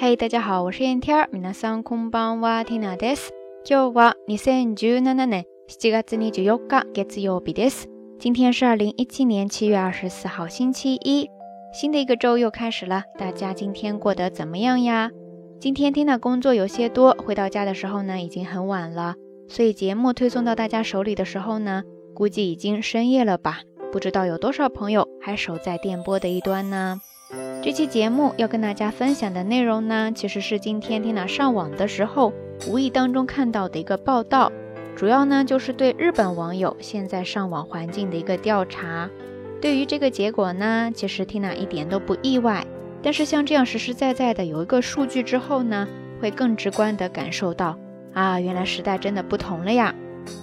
嘿，大家好，我是燕天儿。皆さんこんばんは、ティナです。今日は二千十七年七月二十四日、月曜日です。今天是二零一七年七月二十四号，星期一。新的一个周又开始了，大家今天过得怎么样呀？今天 Tina 工作有些多，回到家的时候呢，已经很晚了。所以节目推送到大家手里的时候呢，估计已经深夜了吧？不知道有多少朋友还守在电波的一端呢？ 这期节目要跟大家分享的内容呢，其实是今天 Tina 上网的时候无意当中看到的一个报道，主要呢就是对日本网友现在上网环境的一个调查。对于这个结果呢，其实 Tina 一点都不意外。但是像这样实实在在的有一个数据之后呢，会更直观的感受到啊，原来时代真的不同了呀。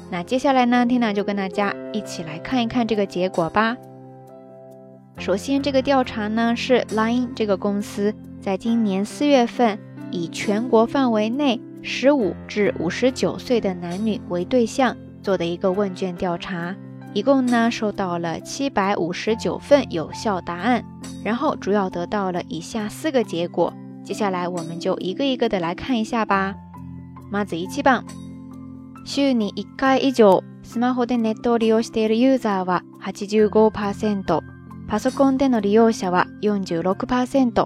那接下来呢，Tina 就跟大家一起来看一看这个结果吧。首先，这个调查呢是 Line 这个公司在今年四月份以全国范围内十五至五十九岁的男女为对象做的一个问卷调查，一共呢收到了七百五十九份有效答案，然后主要得到了以下四个结果。接下来我们就一个一个的来看一下吧。まず一番、週に一回以上スマホでネットを利用しているユーザーは85%。 パソコンでの利用者は46%。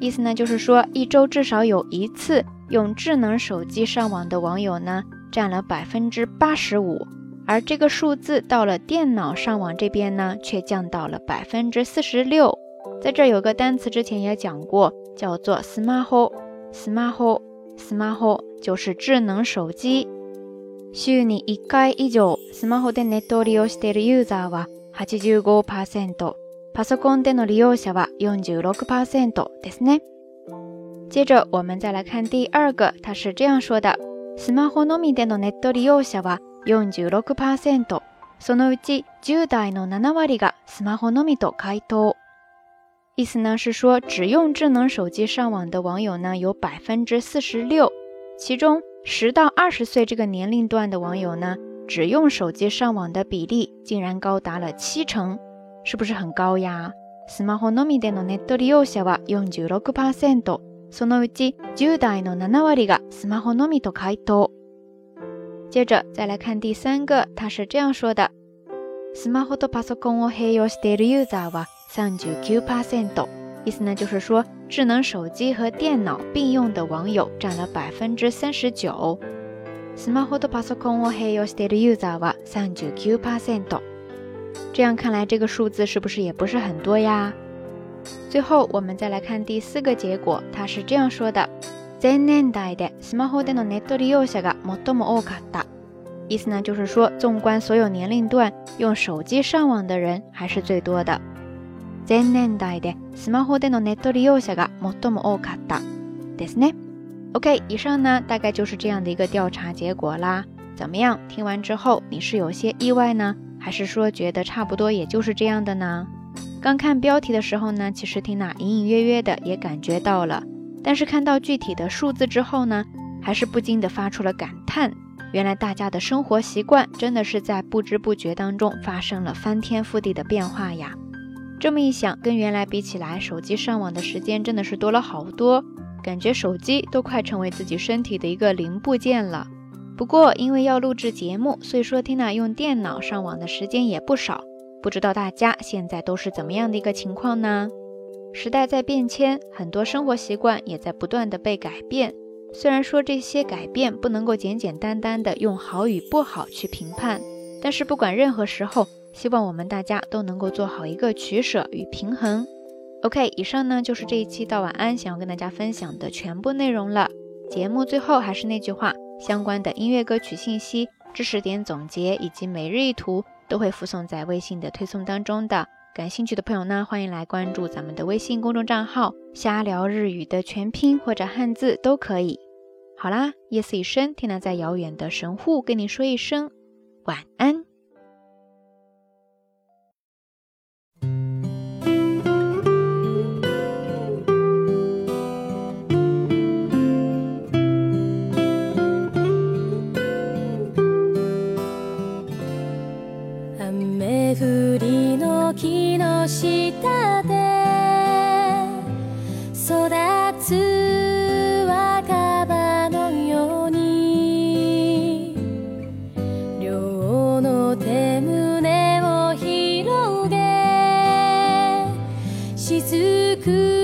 意思呢，就是说一周至少有一次用智能手机上网的网友呢，占了百分之八十五。而这个数字到了电脑上网这边呢，却降到了百分之四十六。在这有个单词之前也讲过，叫做 “smartphone”。smartphone，smartphone 就是智能手机。週に一回以上スマホでネットを利用しているユーザーは85%。 パソコンでの利用者は46%ですね。接着我们再来看第二个，它是这样说的：スマホのみでのネット利用者は46%。そのうち10代の7割がスマホのみと回答。意思呢是说，只用智能手机上网的网友呢有百分之四十六，其中十到二十岁这个年龄段的网友呢，只用手机上网的比例竟然高达了七成。 是不是很高呀？スマホのみでのネット利用者は46%。そのうち10代の7割がスマホのみと回答。接着再来看第三个，他是这样说的：スマホとパソコンを併用しているユーザーは39%。意思呢就是说，智能手机和电脑并用的网友占了百分之三十九。スマホとパソコンを併用しているユーザーは39%。这样看来，这个数字是不是也不是很多呀？最后，我们再来看第四个结果，它是这样说的：全年代でスマホでのネット利用者が最も多かった。意思呢，就是说，纵观所有年龄段，用手机上网的人还是最多的。全年代でスマホでのネット利用者が最も多かったですね。OK，以上呢，大概就是这样的一个调查结果啦。怎么样？听完之后，你是有些意外呢？ 还是说觉得差不多也就是这样的呢？刚看标题的时候呢，其实缇娜隐隐约约的也感觉到了，但是看到具体的数字之后呢，还是不禁的发出了感叹：原来大家的生活习惯真的是在不知不觉当中发生了翻天覆地的变化呀！这么一想，跟原来比起来，手机上网的时间真的是多了好多，感觉手机都快成为自己身体的一个零部件了。不过，因为要录制节目，所以说 Tina 用电脑上网的时间也不少。不知道大家现在都是怎么样的一个情况呢？时代在变迁，很多生活习惯也在不断的被改变。虽然说这些改变不能够简简单单的用好与不好去评判，但是不管任何时候，希望我们大家都能够做好一个取舍与平衡。OK，以上呢就是这一期到晚安想要跟大家分享的全部内容了。节目最后还是那句话。相关的音乐歌曲信息、知识点总结以及每日一图都会附送在微信的推送当中的。感兴趣的朋友呢，欢迎来关注咱们的微信公众账号“瞎聊日语”的全拼或者汉字都可以。好啦，夜色已深，天呐在遥远的神户跟你说一声晚安。下で育つ若葉のように両の手胸を広げ雫